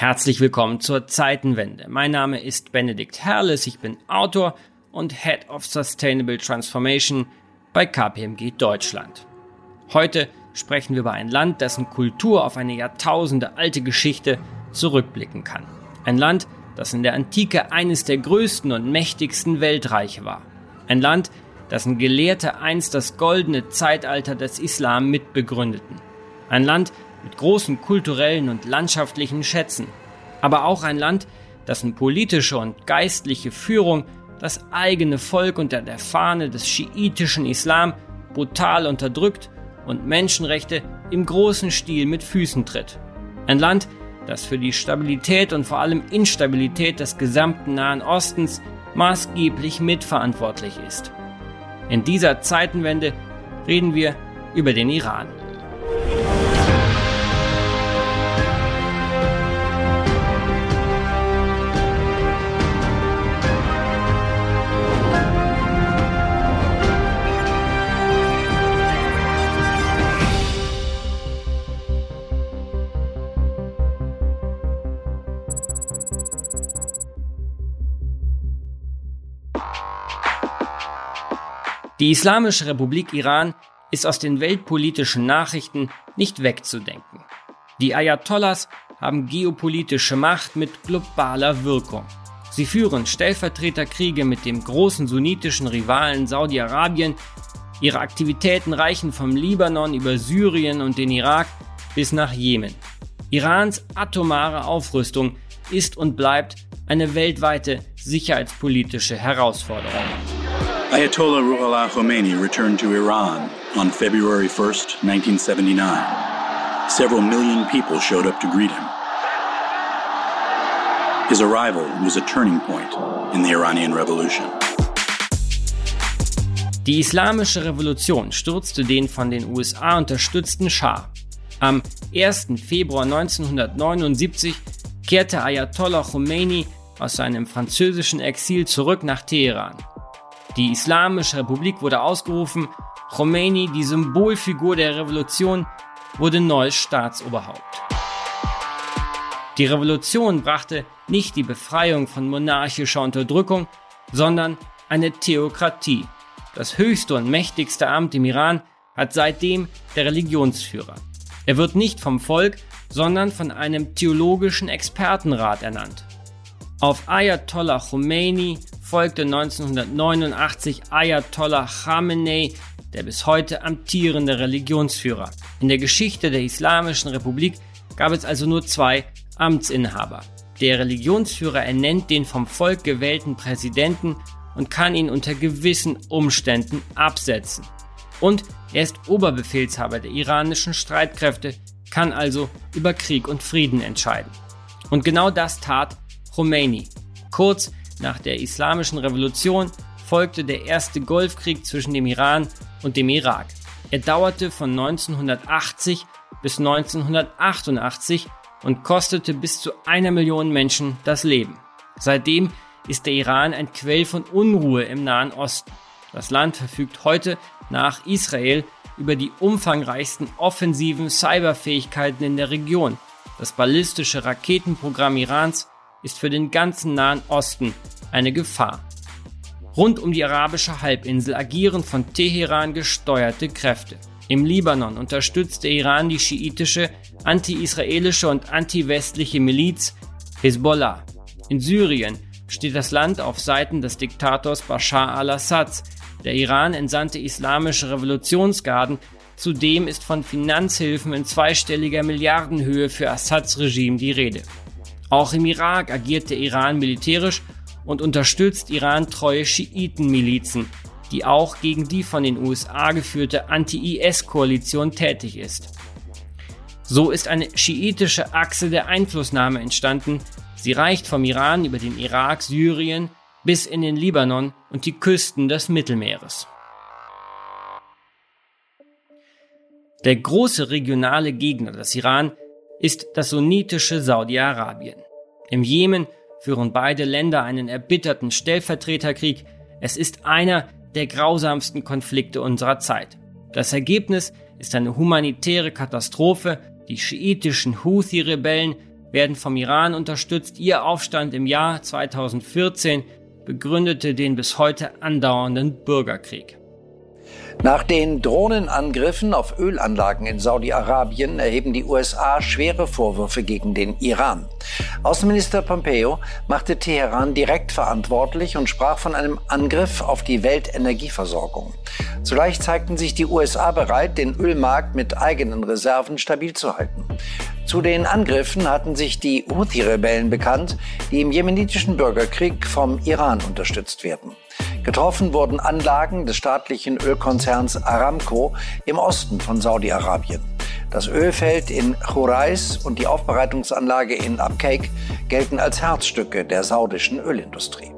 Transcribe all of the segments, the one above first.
Herzlich willkommen zur Zeitenwende. Mein Name ist Benedikt Herles, ich bin Autor und Head of Sustainable Transformation bei KPMG Deutschland. Heute sprechen wir über ein Land, dessen Kultur auf eine Jahrtausende alte Geschichte zurückblicken kann. Ein Land, das in der Antike eines der größten und mächtigsten Weltreiche war. Ein Land, dessen Gelehrte einst das goldene Zeitalter des Islam mitbegründeten. Ein Land mit großen kulturellen und landschaftlichen Schätzen. Aber auch ein Land, dessen politische und geistliche Führung das eigene Volk unter der Fahne des schiitischen Islam brutal unterdrückt und Menschenrechte im großen Stil mit Füßen tritt. Ein Land, das für die Stabilität und vor allem Instabilität des gesamten Nahen Ostens maßgeblich mitverantwortlich ist. In dieser Zeitenwende reden wir über den Iran. Die Islamische Republik Iran ist aus den weltpolitischen Nachrichten nicht wegzudenken. Die Ayatollahs haben geopolitische Macht mit globaler Wirkung. Sie führen Stellvertreterkriege mit dem großen sunnitischen Rivalen Saudi-Arabien. Ihre Aktivitäten reichen vom Libanon über Syrien und den Irak bis nach Jemen. Irans atomare Aufrüstung ist und bleibt eine weltweite sicherheitspolitische Herausforderung. Ayatollah Ruhollah Khomeini returned to Iran on February 1st, 1979. Several million people showed up to greet him. His arrival was a turning point in the Iranian Revolution. Die Islamische Revolution stürzte den von den USA unterstützten Schah. Am 1. Februar 1979 kehrte Ayatollah Khomeini aus seinem französischen Exil zurück nach Teheran. Die Islamische Republik wurde ausgerufen, Khomeini, die Symbolfigur der Revolution, wurde neues Staatsoberhaupt. Die Revolution brachte nicht die Befreiung von monarchischer Unterdrückung, sondern eine Theokratie. Das höchste und mächtigste Amt im Iran hat seitdem der Religionsführer. Er wird nicht vom Volk, sondern von einem theologischen Expertenrat ernannt. Auf Ayatollah Khomeini folgte 1989 Ayatollah Khamenei, der bis heute amtierende Religionsführer. In der Geschichte der Islamischen Republik gab es also nur zwei Amtsinhaber. Der Religionsführer ernennt den vom Volk gewählten Präsidenten und kann ihn unter gewissen Umständen absetzen. Und er ist Oberbefehlshaber der iranischen Streitkräfte, kann also über Krieg und Frieden entscheiden. Und genau das tat Khomeini. Kurz nach der Islamischen Revolution folgte der erste Golfkrieg zwischen dem Iran und dem Irak. Er dauerte von 1980 bis 1988 und kostete bis zu einer Million Menschen das Leben. Seitdem ist der Iran ein Quell von Unruhe im Nahen Osten. Das Land verfügt heute nach Israel über die umfangreichsten offensiven Cyberfähigkeiten in der Region. Das ballistische Raketenprogramm Irans ist für den ganzen Nahen Osten eine Gefahr. Rund um die arabische Halbinsel agieren von Teheran gesteuerte Kräfte. Im Libanon unterstützt der Iran die schiitische, anti-israelische und anti-westliche Miliz Hezbollah. In Syrien steht das Land auf Seiten des Diktators Bashar al-Assad. Der Iran entsandte islamische Revolutionsgarden. Zudem ist von Finanzhilfen in zweistelliger Milliardenhöhe für Assads Regime die Rede. Auch im Irak agiert der Iran militärisch und unterstützt Iran treue Schiitenmilizen, die auch gegen die von den USA geführte Anti-IS-Koalition tätig ist. So ist eine schiitische Achse der Einflussnahme entstanden. Sie reicht vom Iran über den Irak, Syrien bis in den Libanon und die Küsten des Mittelmeeres. Der große regionale Gegner des Iran ist das sunnitische Saudi-Arabien. Im Jemen führen beide Länder einen erbitterten Stellvertreterkrieg. Es ist einer der grausamsten Konflikte unserer Zeit. Das Ergebnis ist eine humanitäre Katastrophe. Die schiitischen Houthi-Rebellen werden vom Iran unterstützt. Ihr Aufstand im Jahr 2014 begründete den bis heute andauernden Bürgerkrieg. Nach den Drohnenangriffen auf Ölanlagen in Saudi-Arabien erheben die USA schwere Vorwürfe gegen den Iran. Außenminister Pompeo machte Teheran direkt verantwortlich und sprach von einem Angriff auf die Weltenergieversorgung. Zugleich zeigten sich die USA bereit, den Ölmarkt mit eigenen Reserven stabil zu halten. Zu den Angriffen hatten sich die Houthi-Rebellen bekannt, die im jemenitischen Bürgerkrieg vom Iran unterstützt werden. Getroffen wurden Anlagen des staatlichen Ölkonzerns Aramco im Osten von Saudi-Arabien. Das Ölfeld in Churais und die Aufbereitungsanlage in Abqaiq gelten als Herzstücke der saudischen Ölindustrie.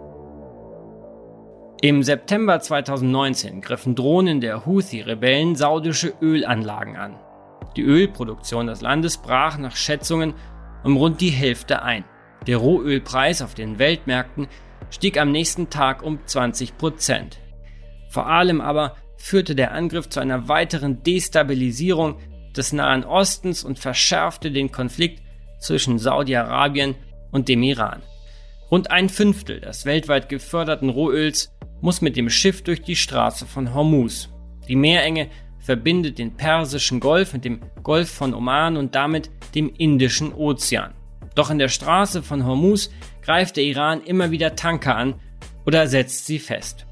Im September 2019 griffen Drohnen der Houthi-Rebellen saudische Ölanlagen an. Die Ölproduktion des Landes brach nach Schätzungen um rund die Hälfte ein. Der Rohölpreis auf den Weltmärkten stieg am nächsten Tag um 20 Prozent. Vor allem aber führte der Angriff zu einer weiteren Destabilisierung des Nahen Ostens und verschärfte den Konflikt zwischen Saudi-Arabien und dem Iran. Rund ein Fünftel des weltweit geförderten Rohöls muss mit dem Schiff durch die Straße von Hormuz. Die Meerenge verbindet den Persischen Golf mit dem Golf von Oman und damit dem Indischen Ozean. Doch in der Straße von Hormuz greift der Iran immer wieder Tanker an oder setzt sie fest.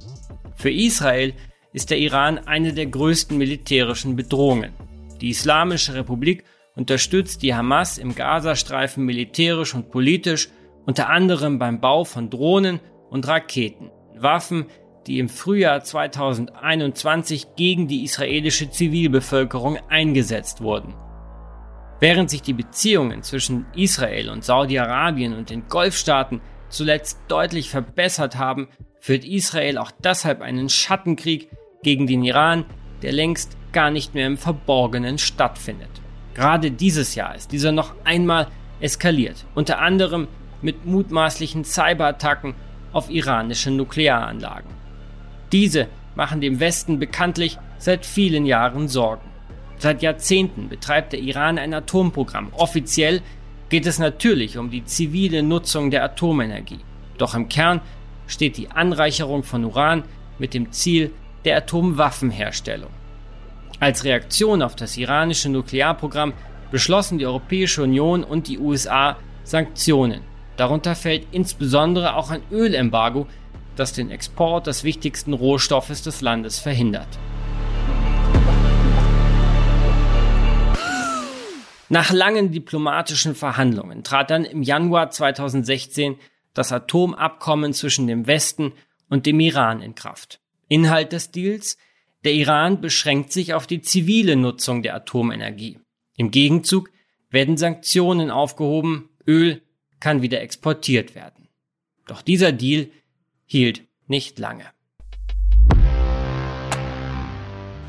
Für Israel ist der Iran eine der größten militärischen Bedrohungen. Die Islamische Republik unterstützt die Hamas im Gazastreifen militärisch und politisch, unter anderem beim Bau von Drohnen und Raketen, Waffen, die im Frühjahr 2021 gegen die israelische Zivilbevölkerung eingesetzt wurden. Während sich die Beziehungen zwischen Israel und Saudi-Arabien und den Golfstaaten zuletzt deutlich verbessert haben, führt Israel auch deshalb einen Schattenkrieg gegen den Iran, der längst gar nicht mehr im Verborgenen stattfindet. Gerade dieses Jahr ist dieser noch einmal eskaliert, unter anderem mit mutmaßlichen Cyberattacken auf iranische Nuklearanlagen. Diese machen dem Westen bekanntlich seit vielen Jahren Sorgen. Seit Jahrzehnten betreibt der Iran ein Atomprogramm. Offiziell geht es natürlich um die zivile Nutzung der Atomenergie. Doch im Kern steht die Anreicherung von Uran mit dem Ziel der Atomwaffenherstellung. Als Reaktion auf das iranische Nuklearprogramm beschlossen die Europäische Union und die USA Sanktionen. Darunter fällt insbesondere auch ein Ölembargo, das den Export des wichtigsten Rohstoffes des Landes verhindert. Nach langen diplomatischen Verhandlungen trat dann im Januar 2016 das Atomabkommen zwischen dem Westen und dem Iran in Kraft. Inhalt des Deals der Iran beschränkt sich auf die zivile Nutzung der Atomenergie. Im Gegenzug werden Sanktionen aufgehoben, Öl kann wieder exportiert werden. Doch dieser Deal hielt nicht lange.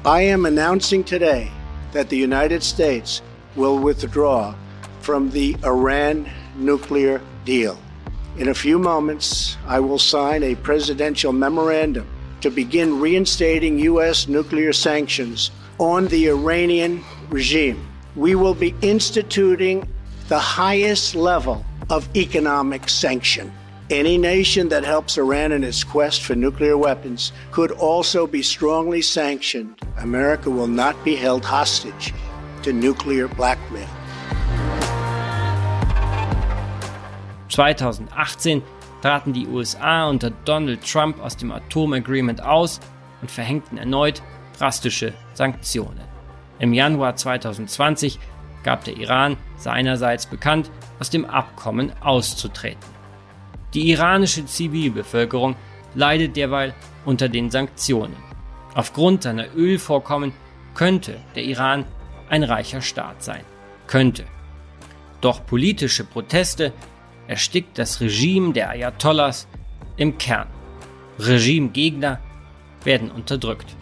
I am announcing today that the United States will withdraw from the Iran nuclear deal. In a few moments, I will sign a presidential memorandum to begin reinstating U.S. nuclear sanctions on the Iranian regime. We will be instituting the highest level of economic sanction. Any nation that helps Iran in its quest for nuclear weapons could also be strongly sanctioned. America will not be held hostage to nuclear blackmail. 2018 traten die USA unter Donald Trump aus dem Atomagreement aus und verhängten erneut drastische Sanktionen. Im Januar 2020 gab der Iran seinerseits bekannt, aus dem Abkommen auszutreten. Die iranische Zivilbevölkerung leidet derweil unter den Sanktionen. Aufgrund seiner Ölvorkommen könnte der Iran ein reicher Staat sein. Könnte. Doch politische Proteste erstickt das Regime der Ayatollahs im Kern. Regimegegner werden unterdrückt.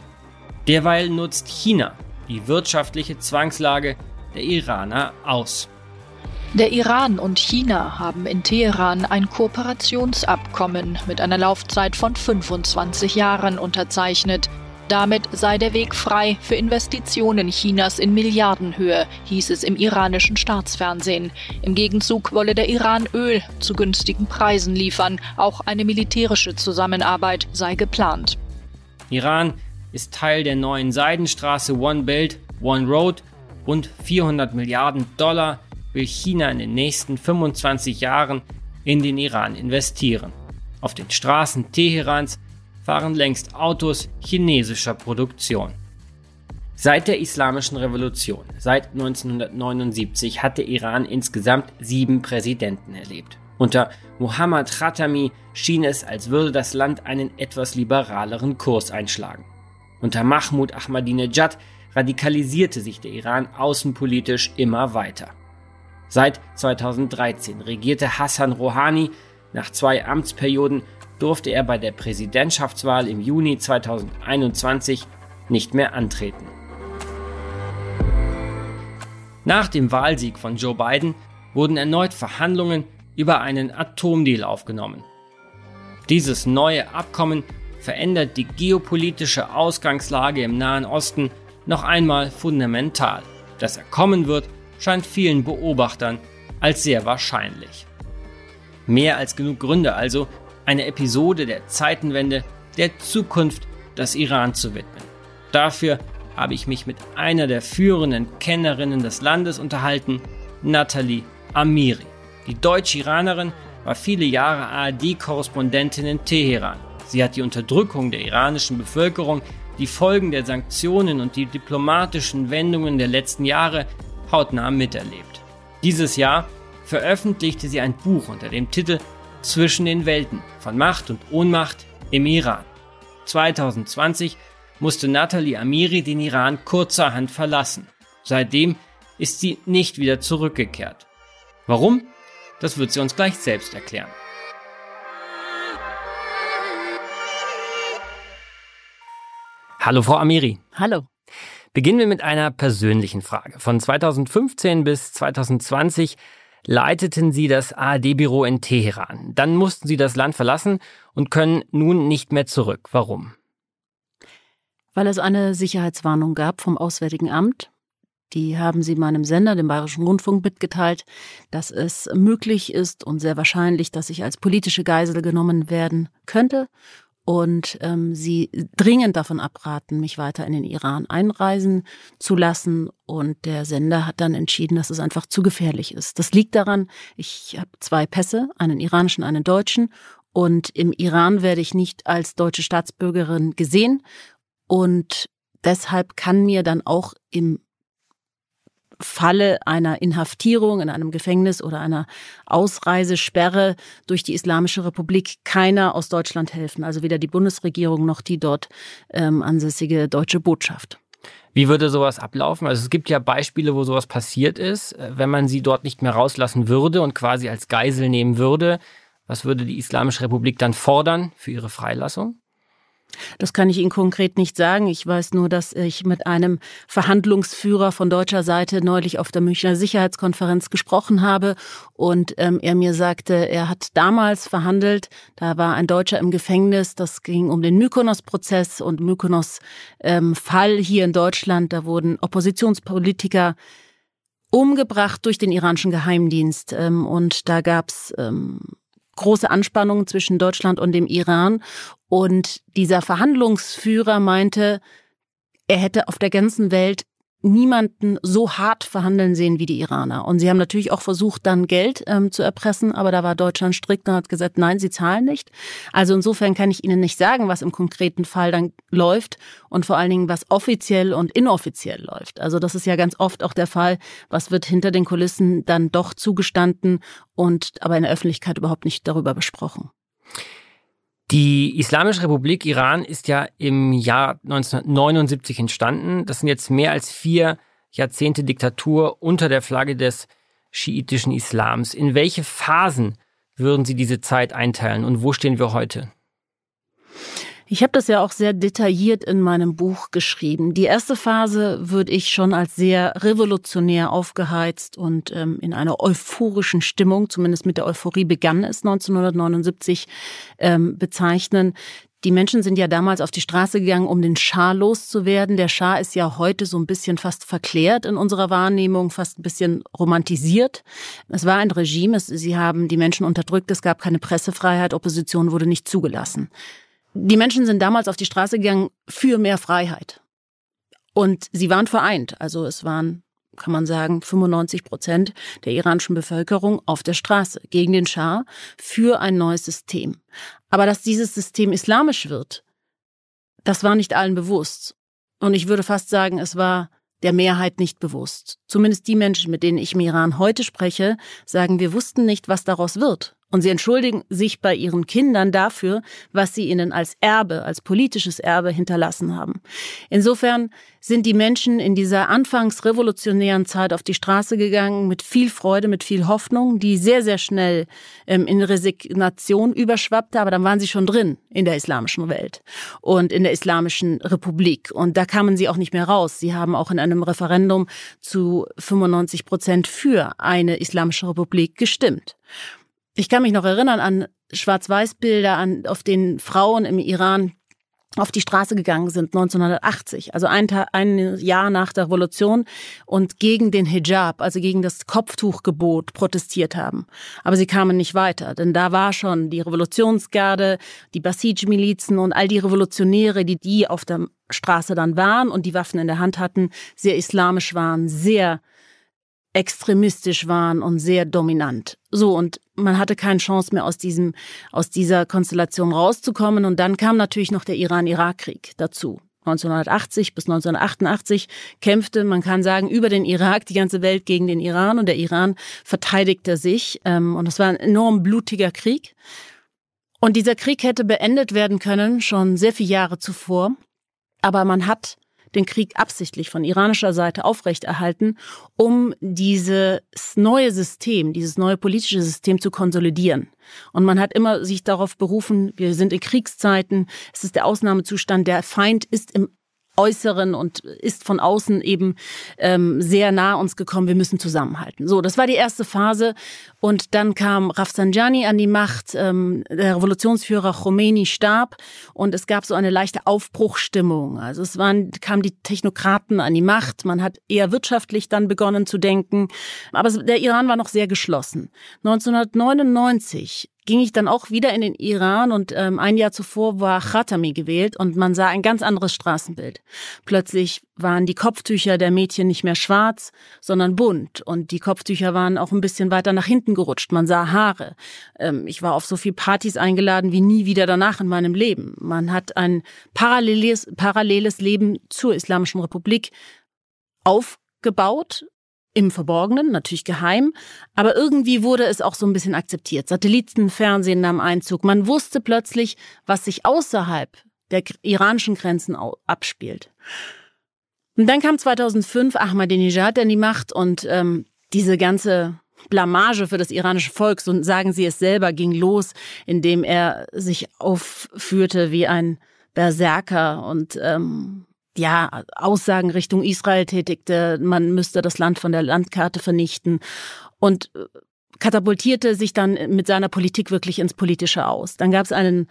Derweil nutzt China die wirtschaftliche Zwangslage der Iraner aus. Der Iran und China haben in Teheran ein Kooperationsabkommen mit einer Laufzeit von 25 Jahren unterzeichnet. Damit sei der Weg frei für Investitionen Chinas in Milliardenhöhe, hieß es im iranischen Staatsfernsehen. Im Gegenzug wolle der Iran Öl zu günstigen Preisen liefern. Auch eine militärische Zusammenarbeit sei geplant. Iran ist Teil der neuen Seidenstraße One Belt, One Road. Rund 400 Milliarden Dollar will China in den nächsten 25 Jahren in den Iran investieren. Auf den Straßen Teherans fahren längst Autos chinesischer Produktion. Seit der Islamischen Revolution, seit 1979, hat der Iran insgesamt sieben Präsidenten erlebt. Unter Muhammad Khatami schien es, als würde das Land einen etwas liberaleren Kurs einschlagen. Unter Mahmoud Ahmadinejad radikalisierte sich der Iran außenpolitisch immer weiter. Seit 2013 regierte Hassan Rouhani. Nach zwei Amtsperioden durfte er bei der Präsidentschaftswahl im Juni 2021 nicht mehr antreten. Nach dem Wahlsieg von Joe Biden wurden erneut Verhandlungen über einen Atomdeal aufgenommen. Dieses neue Abkommen verändert die geopolitische Ausgangslage im Nahen Osten noch einmal fundamental. Dass er kommen wird, scheint vielen Beobachtern als sehr wahrscheinlich. Mehr als genug Gründe also, eine Episode der Zeitenwende der Zukunft des Iran zu widmen. Dafür habe ich mich mit einer der führenden Kennerinnen des Landes unterhalten, Nathalie Amiri. Die Deutsch-Iranerin war viele Jahre ARD-Korrespondentin in Teheran. Sie hat die Unterdrückung der iranischen Bevölkerung, die Folgen der Sanktionen und die diplomatischen Wendungen der letzten Jahre hautnah miterlebt. Dieses Jahr veröffentlichte sie ein Buch unter dem Titel Zwischen den Welten von Macht und Ohnmacht im Iran. 2020 musste Nathalie Amiri den Iran kurzerhand verlassen. Seitdem ist sie nicht wieder zurückgekehrt. Warum? Das wird sie uns gleich selbst erklären. Hallo Frau Amiri. Hallo. Beginnen wir mit einer persönlichen Frage. Von 2015 bis 2020 leiteten Sie das ARD-Büro in Teheran. Dann mussten Sie das Land verlassen und können nun nicht mehr zurück. Warum? Weil es eine Sicherheitswarnung gab vom Auswärtigen Amt. Die haben sie meinem Sender, dem Bayerischen Rundfunk, mitgeteilt, dass es möglich ist und sehr wahrscheinlich, dass ich als politische Geisel genommen werden könnte und ähm, sie dringend davon abraten, mich weiter in den Iran einreisen zu lassen. Und der Sender hat dann entschieden, dass es einfach zu gefährlich ist. Das liegt daran, ich habe zwei Pässe, einen iranischen, einen deutschen. Und im Iran werde ich nicht als deutsche Staatsbürgerin gesehen. Und deshalb kann mir dann auch im Falle einer Inhaftierung in einem Gefängnis oder einer Ausreisesperre durch die Islamische Republik keiner aus Deutschland helfen. Also weder die Bundesregierung noch die dort ähm, ansässige deutsche Botschaft. Wie würde sowas ablaufen? Also es gibt ja Beispiele, wo sowas passiert ist. Wenn man sie dort nicht mehr rauslassen würde und quasi als Geisel nehmen würde, was würde die Islamische Republik dann fordern für ihre Freilassung? Das kann ich Ihnen konkret nicht sagen. Ich weiß nur, dass ich mit einem Verhandlungsführer von deutscher Seite neulich auf der Münchner Sicherheitskonferenz gesprochen habe und ähm, er mir sagte, er hat damals verhandelt. Da war ein Deutscher im Gefängnis. Das ging um den Mykonos-Prozess und Mykonos-Fall ähm, hier in Deutschland. Da wurden Oppositionspolitiker umgebracht durch den iranischen Geheimdienst ähm, und da gab's ähm, große Anspannungen zwischen Deutschland und dem Iran. Und dieser Verhandlungsführer meinte, er hätte auf der ganzen Welt niemanden so hart verhandeln sehen wie die Iraner. Und sie haben natürlich auch versucht, dann Geld ähm, zu erpressen, aber da war Deutschland strikt und hat gesagt, nein, sie zahlen nicht. Also insofern kann ich Ihnen nicht sagen, was im konkreten Fall dann läuft und vor allen Dingen, was offiziell und inoffiziell läuft. Also das ist ja ganz oft auch der Fall, was wird hinter den Kulissen dann doch zugestanden und aber in der Öffentlichkeit überhaupt nicht darüber besprochen. Die Islamische Republik Iran ist ja im Jahr 1979 entstanden. Das sind jetzt mehr als vier Jahrzehnte Diktatur unter der Flagge des schiitischen Islams. In welche Phasen würden Sie diese Zeit einteilen und wo stehen wir heute? Ich habe das ja auch sehr detailliert in meinem Buch geschrieben. Die erste Phase würde ich schon als sehr revolutionär aufgeheizt und ähm, in einer euphorischen Stimmung, zumindest mit der Euphorie begann es 1979, ähm, bezeichnen. Die Menschen sind ja damals auf die Straße gegangen, um den Schah loszuwerden. Der Schah ist ja heute so ein bisschen fast verklärt in unserer Wahrnehmung, fast ein bisschen romantisiert. Es war ein Regime, sie haben die Menschen unterdrückt, es gab keine Pressefreiheit, Opposition wurde nicht zugelassen. Die Menschen sind damals auf die Straße gegangen für mehr Freiheit. Und sie waren vereint. Also es waren kann man sagen, 95 Prozent der iranischen Bevölkerung auf der Straße gegen den Schah für ein neues System. Aber dass dieses System islamisch wird, das war nicht allen bewusst. Und ich würde fast sagen, es war der Mehrheit nicht bewusst. Zumindest die Menschen, mit denen ich im Iran heute spreche, sagen, wir wussten nicht, was daraus wird. Und sie entschuldigen sich bei ihren Kindern dafür, was sie ihnen als Erbe, als politisches Erbe hinterlassen haben. Insofern sind die Menschen in dieser anfangs revolutionären Zeit auf die Straße gegangen mit viel Freude, mit viel Hoffnung, die sehr, sehr schnell ähm, in Resignation überschwappte, aber dann waren sie schon drin in der islamischen Welt und in der islamischen Republik. Und da kamen sie auch nicht mehr raus. Sie haben auch in einem Referendum zu 95 Prozent für eine islamische Republik gestimmt. Ich kann mich noch erinnern an Schwarz-Weiß-Bilder, an, auf denen Frauen im Iran auf die Straße gegangen sind 1980, also ein, ein Jahr nach der Revolution und gegen den Hijab, also gegen das Kopftuchgebot protestiert haben. Aber sie kamen nicht weiter, denn da war schon die Revolutionsgarde, die Basij-Milizen und all die Revolutionäre, die die auf der Straße dann waren und die Waffen in der Hand hatten, sehr islamisch waren, sehr extremistisch waren und sehr dominant. So, und man hatte keine Chance mehr aus diesem, aus dieser Konstellation rauszukommen. Und dann kam natürlich noch der Iran-Irak-Krieg dazu. 1980 bis 1988 kämpfte, man kann sagen, über den Irak die ganze Welt gegen den Iran und der Iran verteidigte sich. Ähm, und es war ein enorm blutiger Krieg. Und dieser Krieg hätte beendet werden können, schon sehr viele Jahre zuvor. Aber man hat den Krieg absichtlich von iranischer Seite aufrechterhalten, um dieses neue System, dieses neue politische System zu konsolidieren. Und man hat immer sich darauf berufen, wir sind in Kriegszeiten, es ist der Ausnahmezustand, der Feind ist im Äußeren und ist von außen eben ähm, sehr nah uns gekommen. Wir müssen zusammenhalten. So, das war die erste Phase. Und dann kam Rafsanjani an die Macht. Ähm, der Revolutionsführer Khomeini starb und es gab so eine leichte Aufbruchstimmung. Also es waren, kamen die Technokraten an die Macht. Man hat eher wirtschaftlich dann begonnen zu denken. Aber der Iran war noch sehr geschlossen. 1999 ging ich dann auch wieder in den Iran und ähm, ein Jahr zuvor war Khatami gewählt und man sah ein ganz anderes Straßenbild. Plötzlich waren die Kopftücher der Mädchen nicht mehr schwarz, sondern bunt und die Kopftücher waren auch ein bisschen weiter nach hinten gerutscht. Man sah Haare. Ähm, ich war auf so viel Partys eingeladen wie nie wieder danach in meinem Leben. Man hat ein paralleles, paralleles Leben zur Islamischen Republik aufgebaut im Verborgenen, natürlich geheim, aber irgendwie wurde es auch so ein bisschen akzeptiert. Satellitenfernsehen nahm Einzug. Man wusste plötzlich, was sich außerhalb der iranischen Grenzen abspielt. Und dann kam 2005 Ahmadinejad an die Macht und ähm, diese ganze Blamage für das iranische Volk, so sagen sie es selber, ging los, indem er sich aufführte wie ein Berserker und ähm, ja, Aussagen Richtung Israel tätigte, man müsste das Land von der Landkarte vernichten und äh, katapultierte sich dann mit seiner Politik wirklich ins Politische aus. Dann gab es einen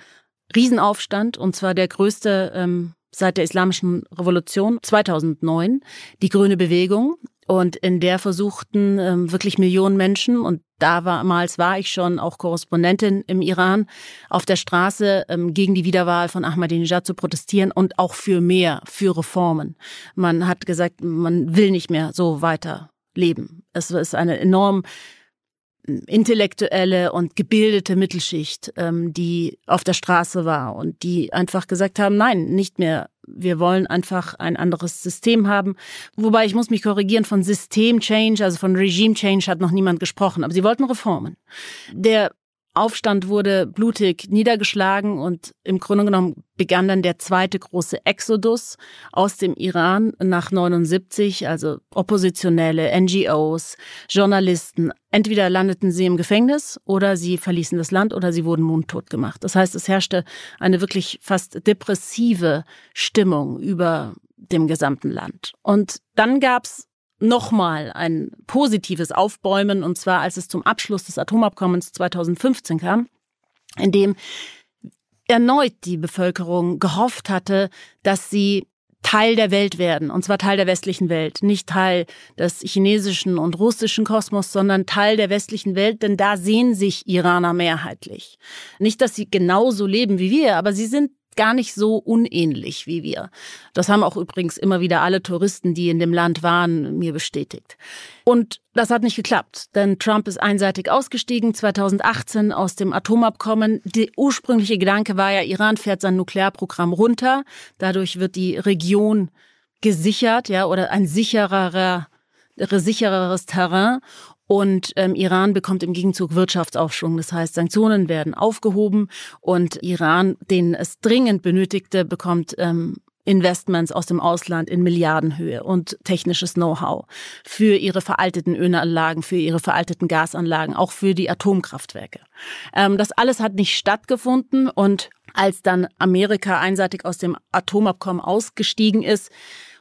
Riesenaufstand, und zwar der größte ähm, seit der Islamischen Revolution 2009, die Grüne Bewegung. Und in der versuchten ähm, wirklich Millionen Menschen, und damals war ich schon auch Korrespondentin im Iran, auf der Straße ähm, gegen die Wiederwahl von Ahmadinejad zu protestieren und auch für mehr, für Reformen. Man hat gesagt, man will nicht mehr so weiter leben. Es ist eine enorm intellektuelle und gebildete Mittelschicht, ähm, die auf der Straße war und die einfach gesagt haben, nein, nicht mehr. Wir wollen einfach ein anderes System haben. Wobei ich muss mich korrigieren, von System-Change, also von Regime-Change hat noch niemand gesprochen, aber sie wollten Reformen. Der Aufstand wurde blutig niedergeschlagen und im Grunde genommen begann dann der zweite große Exodus aus dem Iran nach 79, also Oppositionelle, NGOs, Journalisten. Entweder landeten sie im Gefängnis oder sie verließen das Land oder sie wurden mundtot gemacht. Das heißt, es herrschte eine wirklich fast depressive Stimmung über dem gesamten Land. Und dann gab's nochmal ein positives Aufbäumen, und zwar als es zum Abschluss des Atomabkommens 2015 kam, in dem erneut die Bevölkerung gehofft hatte, dass sie Teil der Welt werden, und zwar Teil der westlichen Welt, nicht Teil des chinesischen und russischen Kosmos, sondern Teil der westlichen Welt, denn da sehen sich Iraner mehrheitlich. Nicht, dass sie genauso leben wie wir, aber sie sind gar nicht so unähnlich wie wir. Das haben auch übrigens immer wieder alle Touristen, die in dem Land waren, mir bestätigt. Und das hat nicht geklappt, denn Trump ist einseitig ausgestiegen 2018 aus dem Atomabkommen. Der ursprüngliche Gedanke war ja, Iran fährt sein Nuklearprogramm runter. Dadurch wird die Region gesichert, ja, oder ein sichererer sichereres Terrain und ähm, Iran bekommt im Gegenzug Wirtschaftsaufschwung. Das heißt, Sanktionen werden aufgehoben und Iran, den es dringend benötigte, bekommt ähm, Investments aus dem Ausland in Milliardenhöhe und technisches Know-how für ihre veralteten Ölanlagen, für ihre veralteten Gasanlagen, auch für die Atomkraftwerke. Ähm, das alles hat nicht stattgefunden und als dann Amerika einseitig aus dem Atomabkommen ausgestiegen ist,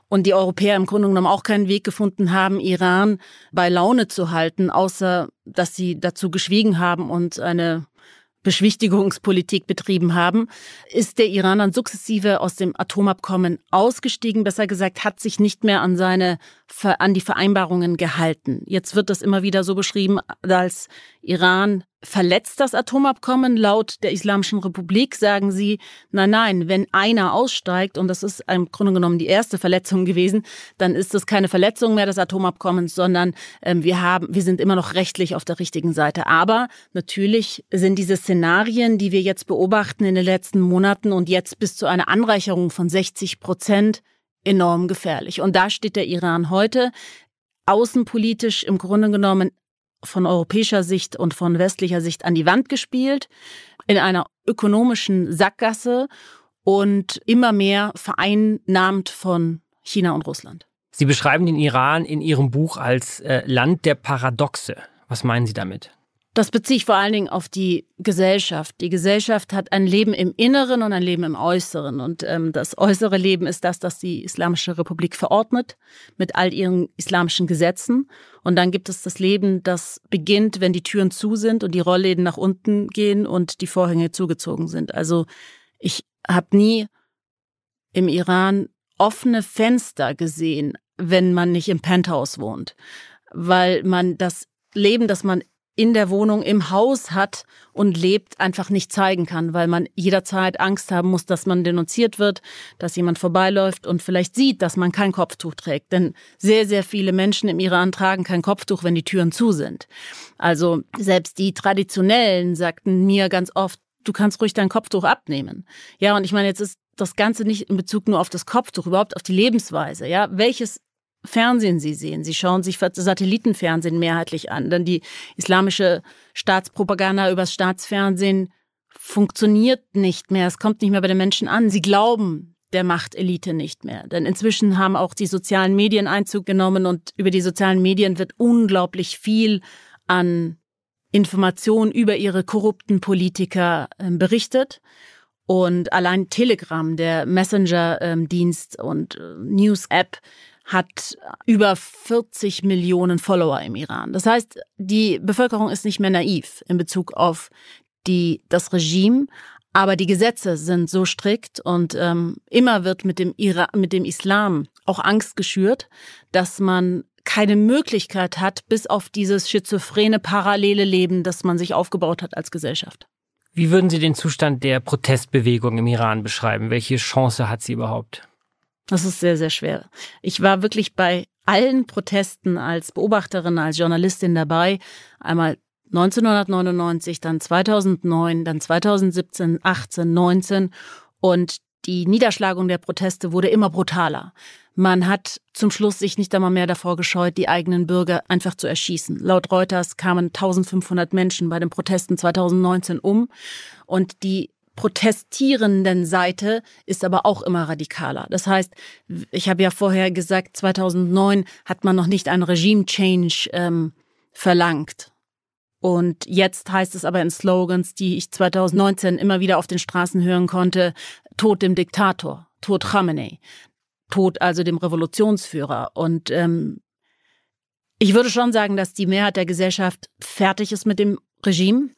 und die Europäer im Grunde genommen auch keinen Weg gefunden haben, Iran bei Laune zu halten, außer dass sie dazu geschwiegen haben und eine Beschwichtigungspolitik betrieben haben, ist der Iran dann sukzessive aus dem Atomabkommen ausgestiegen, besser gesagt, hat sich nicht mehr an seine an die Vereinbarungen gehalten. Jetzt wird das immer wieder so beschrieben, als Iran verletzt das Atomabkommen. Laut der Islamischen Republik sagen sie, nein, nein, wenn einer aussteigt, und das ist im Grunde genommen die erste Verletzung gewesen, dann ist das keine Verletzung mehr des Atomabkommens, sondern ähm, wir haben, wir sind immer noch rechtlich auf der richtigen Seite. Aber natürlich sind diese Szenarien, die wir jetzt beobachten in den letzten Monaten und jetzt bis zu einer Anreicherung von 60 Prozent enorm gefährlich. Und da steht der Iran heute außenpolitisch im Grunde genommen von europäischer Sicht und von westlicher Sicht an die Wand gespielt, in einer ökonomischen Sackgasse und immer mehr vereinnahmt von China und Russland. Sie beschreiben den Iran in Ihrem Buch als äh, Land der Paradoxe. Was meinen Sie damit? Das beziehe ich vor allen Dingen auf die Gesellschaft. Die Gesellschaft hat ein Leben im Inneren und ein Leben im Äußeren. Und ähm, das äußere Leben ist das, das die Islamische Republik verordnet, mit all ihren islamischen Gesetzen. Und dann gibt es das Leben, das beginnt, wenn die Türen zu sind und die Rollläden nach unten gehen und die Vorhänge zugezogen sind. Also ich habe nie im Iran offene Fenster gesehen, wenn man nicht im Penthouse wohnt, weil man das Leben, das man in der Wohnung, im Haus hat und lebt, einfach nicht zeigen kann, weil man jederzeit Angst haben muss, dass man denunziert wird, dass jemand vorbeiläuft und vielleicht sieht, dass man kein Kopftuch trägt. Denn sehr, sehr viele Menschen im Iran tragen kein Kopftuch, wenn die Türen zu sind. Also selbst die Traditionellen sagten mir ganz oft, du kannst ruhig dein Kopftuch abnehmen. Ja, und ich meine, jetzt ist das Ganze nicht in Bezug nur auf das Kopftuch, überhaupt auf die Lebensweise. Ja, welches Fernsehen Sie sehen. Sie schauen sich Satellitenfernsehen mehrheitlich an. Dann die islamische Staatspropaganda übers Staatsfernsehen funktioniert nicht mehr. Es kommt nicht mehr bei den Menschen an. Sie glauben der Machtelite nicht mehr. Denn inzwischen haben auch die sozialen Medien Einzug genommen und über die sozialen Medien wird unglaublich viel an Informationen über ihre korrupten Politiker äh, berichtet. Und allein Telegram, der Messenger-Dienst ähm, und äh, News-App, hat über 40 Millionen Follower im Iran. Das heißt, die Bevölkerung ist nicht mehr naiv in Bezug auf die, das Regime, aber die Gesetze sind so strikt und ähm, immer wird mit dem, Ira mit dem Islam auch Angst geschürt, dass man keine Möglichkeit hat, bis auf dieses schizophrene parallele Leben, das man sich aufgebaut hat als Gesellschaft. Wie würden Sie den Zustand der Protestbewegung im Iran beschreiben? Welche Chance hat sie überhaupt? Das ist sehr, sehr schwer. Ich war wirklich bei allen Protesten als Beobachterin, als Journalistin dabei. Einmal 1999, dann 2009, dann 2017, 18, 19 und die Niederschlagung der Proteste wurde immer brutaler. Man hat zum Schluss sich nicht einmal mehr davor gescheut, die eigenen Bürger einfach zu erschießen. Laut Reuters kamen 1500 Menschen bei den Protesten 2019 um und die protestierenden Seite ist aber auch immer radikaler. Das heißt, ich habe ja vorher gesagt, 2009 hat man noch nicht einen Regime-Change ähm, verlangt. Und jetzt heißt es aber in Slogans, die ich 2019 immer wieder auf den Straßen hören konnte, Tod dem Diktator, Tod Khamenei, Tod also dem Revolutionsführer. Und ähm, ich würde schon sagen, dass die Mehrheit der Gesellschaft fertig ist mit dem Regime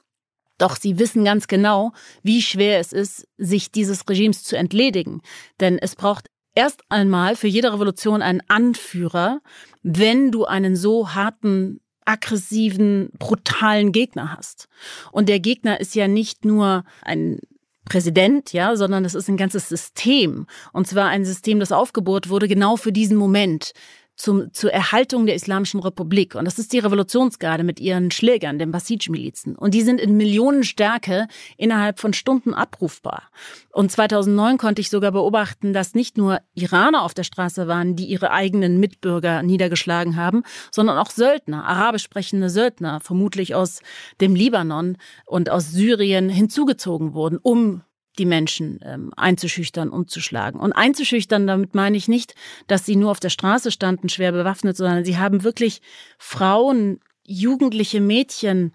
Doch sie wissen ganz genau, wie schwer es ist, sich dieses Regimes zu entledigen. Denn es braucht erst einmal für jede Revolution einen Anführer, wenn du einen so harten, aggressiven, brutalen Gegner hast. Und der Gegner ist ja nicht nur ein Präsident, ja, sondern es ist ein ganzes System. Und zwar ein System, das aufgebohrt wurde genau für diesen Moment zum, zur Erhaltung der Islamischen Republik. Und das ist die Revolutionsgarde mit ihren Schlägern, den Basij-Milizen. Und die sind in Millionenstärke innerhalb von Stunden abrufbar. Und 2009 konnte ich sogar beobachten, dass nicht nur Iraner auf der Straße waren, die ihre eigenen Mitbürger niedergeschlagen haben, sondern auch Söldner, arabisch sprechende Söldner, vermutlich aus dem Libanon und aus Syrien hinzugezogen wurden, um die Menschen ähm, einzuschüchtern, umzuschlagen. Und einzuschüchtern, damit meine ich nicht, dass sie nur auf der Straße standen, schwer bewaffnet, sondern sie haben wirklich Frauen, jugendliche Mädchen,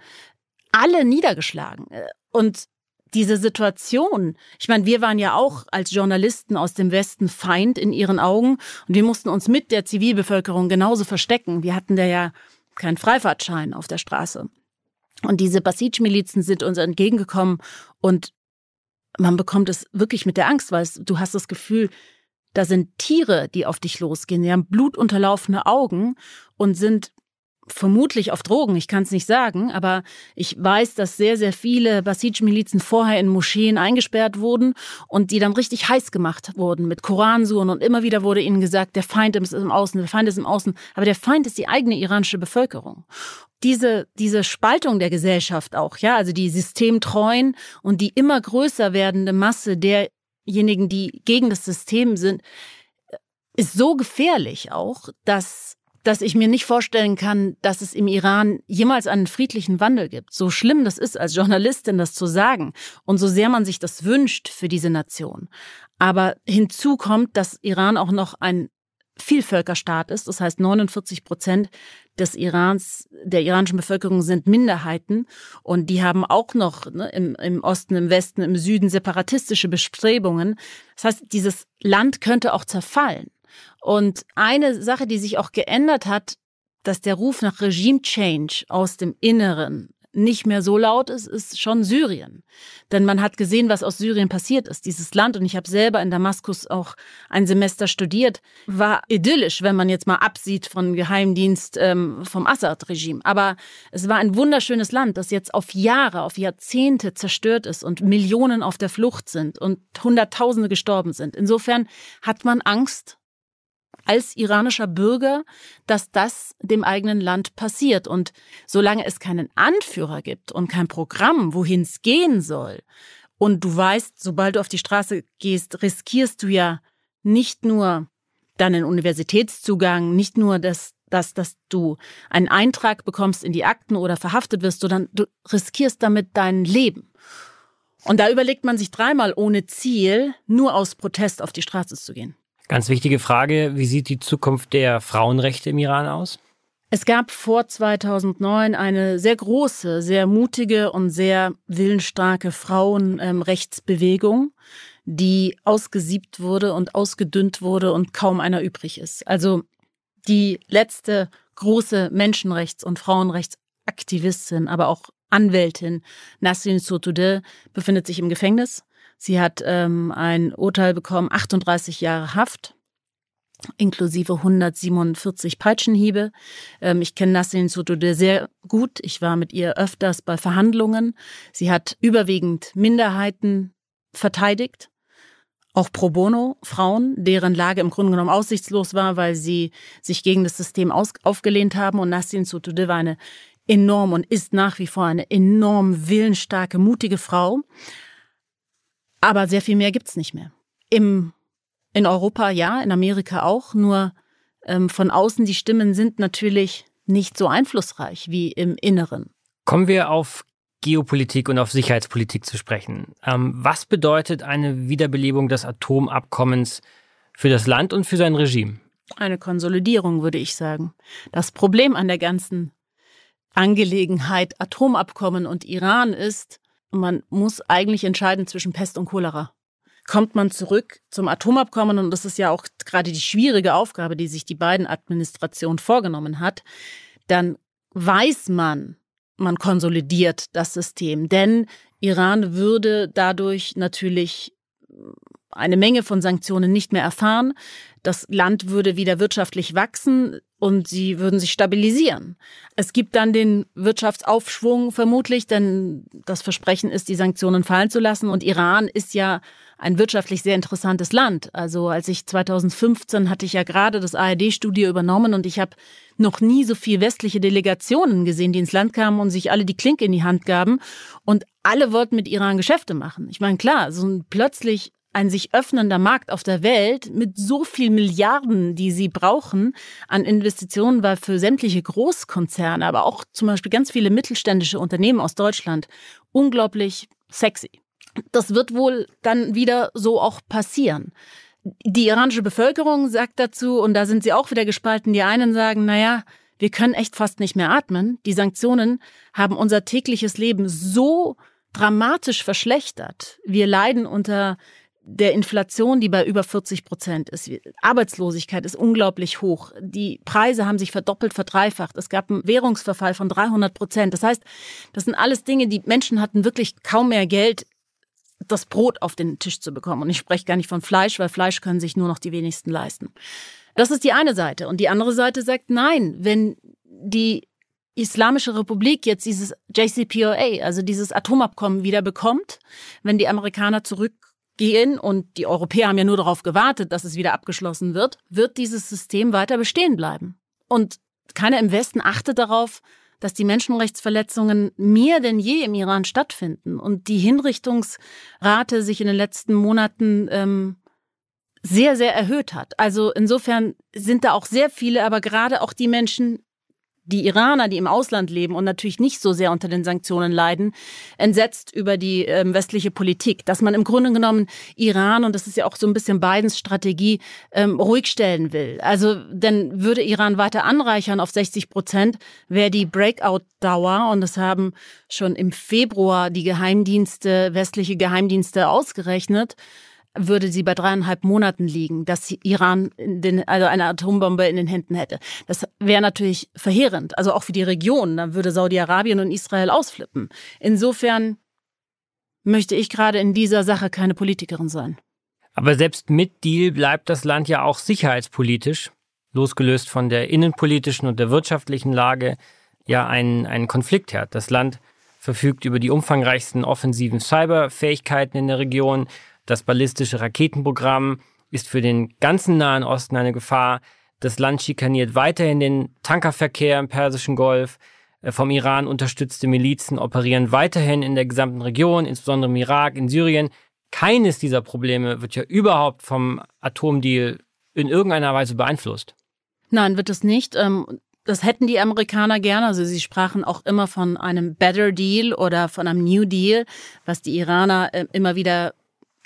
alle niedergeschlagen. Und diese Situation, ich meine, wir waren ja auch als Journalisten aus dem Westen Feind in ihren Augen und wir mussten uns mit der Zivilbevölkerung genauso verstecken. Wir hatten da ja keinen Freifahrtschein auf der Straße. Und diese Basij-Milizen sind uns entgegengekommen und man bekommt es wirklich mit der Angst, weil es, du hast das Gefühl, da sind Tiere, die auf dich losgehen. Die haben blutunterlaufene Augen und sind vermutlich auf Drogen, ich kann es nicht sagen, aber ich weiß, dass sehr, sehr viele Basij-Milizen vorher in Moscheen eingesperrt wurden und die dann richtig heiß gemacht wurden mit Koransuren und immer wieder wurde ihnen gesagt, der Feind ist im Außen, der Feind ist im Außen, aber der Feind ist die eigene iranische Bevölkerung. Diese, diese Spaltung der Gesellschaft auch, ja, also die systemtreuen und die immer größer werdende Masse derjenigen, die gegen das System sind, ist so gefährlich auch, dass, dass ich mir nicht vorstellen kann, dass es im Iran jemals einen friedlichen Wandel gibt. So schlimm das ist, als Journalistin das zu sagen und so sehr man sich das wünscht für diese Nation. Aber hinzu kommt, dass Iran auch noch ein Vielvölkerstaat ist. Das heißt, 49 Prozent des Irans, der iranischen Bevölkerung sind Minderheiten und die haben auch noch ne, im, im Osten, im Westen, im Süden separatistische Bestrebungen. Das heißt, dieses Land könnte auch zerfallen. Und eine Sache, die sich auch geändert hat, dass der Ruf nach Regime Change aus dem Inneren nicht mehr so laut ist, ist schon Syrien. Denn man hat gesehen, was aus Syrien passiert ist. Dieses Land, und ich habe selber in Damaskus auch ein Semester studiert, war idyllisch, wenn man jetzt mal absieht von Geheimdienst ähm, vom Assad-Regime. Aber es war ein wunderschönes Land, das jetzt auf Jahre, auf Jahrzehnte zerstört ist und Millionen auf der Flucht sind und Hunderttausende gestorben sind. Insofern hat man Angst als iranischer Bürger, dass das dem eigenen Land passiert. Und solange es keinen Anführer gibt und kein Programm, wohin es gehen soll, und du weißt, sobald du auf die Straße gehst, riskierst du ja nicht nur deinen Universitätszugang, nicht nur das, dass, dass du einen Eintrag bekommst in die Akten oder verhaftet wirst, sondern du riskierst damit dein Leben. Und da überlegt man sich dreimal ohne Ziel, nur aus Protest auf die Straße zu gehen. Ganz wichtige Frage, wie sieht die Zukunft der Frauenrechte im Iran aus? Es gab vor 2009 eine sehr große, sehr mutige und sehr willensstarke Frauenrechtsbewegung, die ausgesiebt wurde und ausgedünnt wurde und kaum einer übrig ist. Also die letzte große Menschenrechts- und Frauenrechtsaktivistin, aber auch Anwältin Nasrin Sotoudeh befindet sich im Gefängnis. Sie hat ähm, ein Urteil bekommen, 38 Jahre Haft inklusive 147 Peitschenhiebe. Ähm, ich kenne Nasrin Sotoudeh sehr gut. Ich war mit ihr öfters bei Verhandlungen. Sie hat überwiegend Minderheiten verteidigt, auch pro bono Frauen, deren Lage im Grunde genommen aussichtslos war, weil sie sich gegen das System aus aufgelehnt haben. Und Nasrin Sotoudeh war eine enorm und ist nach wie vor eine enorm willensstarke, mutige Frau. Aber sehr viel mehr gibt's nicht mehr. Im, in Europa ja, in Amerika auch, nur ähm, von außen die Stimmen sind natürlich nicht so einflussreich wie im Inneren. Kommen wir auf Geopolitik und auf Sicherheitspolitik zu sprechen. Ähm, was bedeutet eine Wiederbelebung des Atomabkommens für das Land und für sein Regime? Eine Konsolidierung, würde ich sagen. Das Problem an der ganzen Angelegenheit Atomabkommen und Iran ist, man muss eigentlich entscheiden zwischen Pest und Cholera. Kommt man zurück zum Atomabkommen, und das ist ja auch gerade die schwierige Aufgabe, die sich die beiden Administrationen vorgenommen hat, dann weiß man, man konsolidiert das System. Denn Iran würde dadurch natürlich eine Menge von Sanktionen nicht mehr erfahren. Das Land würde wieder wirtschaftlich wachsen und sie würden sich stabilisieren. Es gibt dann den Wirtschaftsaufschwung vermutlich, denn das Versprechen ist, die Sanktionen fallen zu lassen. Und Iran ist ja ein wirtschaftlich sehr interessantes Land. Also als ich 2015 hatte ich ja gerade das ARD-Studio übernommen und ich habe noch nie so viel westliche Delegationen gesehen, die ins Land kamen und sich alle die Klinke in die Hand gaben. Und alle wollten mit Iran Geschäfte machen. Ich meine, klar, so ein plötzlich ein sich öffnender Markt auf der Welt mit so viel Milliarden, die sie brauchen an Investitionen, war für sämtliche Großkonzerne, aber auch zum Beispiel ganz viele mittelständische Unternehmen aus Deutschland unglaublich sexy. Das wird wohl dann wieder so auch passieren. Die iranische Bevölkerung sagt dazu, und da sind sie auch wieder gespalten, die einen sagen, naja, wir können echt fast nicht mehr atmen. Die Sanktionen haben unser tägliches Leben so dramatisch verschlechtert. Wir leiden unter der Inflation, die bei über 40 Prozent ist. Arbeitslosigkeit ist unglaublich hoch. Die Preise haben sich verdoppelt, verdreifacht. Es gab einen Währungsverfall von 300 Prozent. Das heißt, das sind alles Dinge, die Menschen hatten wirklich kaum mehr Geld, das Brot auf den Tisch zu bekommen. Und ich spreche gar nicht von Fleisch, weil Fleisch können sich nur noch die wenigsten leisten. Das ist die eine Seite. Und die andere Seite sagt, nein, wenn die Islamische Republik jetzt dieses JCPOA, also dieses Atomabkommen wieder bekommt, wenn die Amerikaner zurückgehen und die Europäer haben ja nur darauf gewartet, dass es wieder abgeschlossen wird, wird dieses System weiter bestehen bleiben. Und keiner im Westen achtet darauf, dass die Menschenrechtsverletzungen mehr denn je im Iran stattfinden und die Hinrichtungsrate sich in den letzten Monaten ähm, sehr, sehr erhöht hat. Also insofern sind da auch sehr viele, aber gerade auch die Menschen die Iraner, die im Ausland leben und natürlich nicht so sehr unter den Sanktionen leiden, entsetzt über die ähm, westliche Politik, dass man im Grunde genommen Iran, und das ist ja auch so ein bisschen Bidens Strategie, ähm, ruhig stellen will. Also, denn würde Iran weiter anreichern auf 60 Prozent, wäre die Breakout-Dauer, und das haben schon im Februar die Geheimdienste, westliche Geheimdienste ausgerechnet, würde sie bei dreieinhalb Monaten liegen, dass Iran den, also eine Atombombe in den Händen hätte. Das wäre natürlich verheerend, also auch für die Region. Dann würde Saudi-Arabien und Israel ausflippen. Insofern möchte ich gerade in dieser Sache keine Politikerin sein. Aber selbst mit Deal bleibt das Land ja auch sicherheitspolitisch, losgelöst von der innenpolitischen und der wirtschaftlichen Lage, ja ein, ein Konfliktherd. Das Land verfügt über die umfangreichsten offensiven Cyberfähigkeiten in der Region das ballistische Raketenprogramm ist für den ganzen Nahen Osten eine Gefahr. Das Land schikaniert weiterhin den Tankerverkehr im Persischen Golf. Äh, vom Iran unterstützte Milizen operieren weiterhin in der gesamten Region, insbesondere im Irak, in Syrien. Keines dieser Probleme wird ja überhaupt vom Atomdeal in irgendeiner Weise beeinflusst. Nein, wird es nicht. Ähm, das hätten die Amerikaner gerne. Also sie sprachen auch immer von einem Better Deal oder von einem New Deal, was die Iraner äh, immer wieder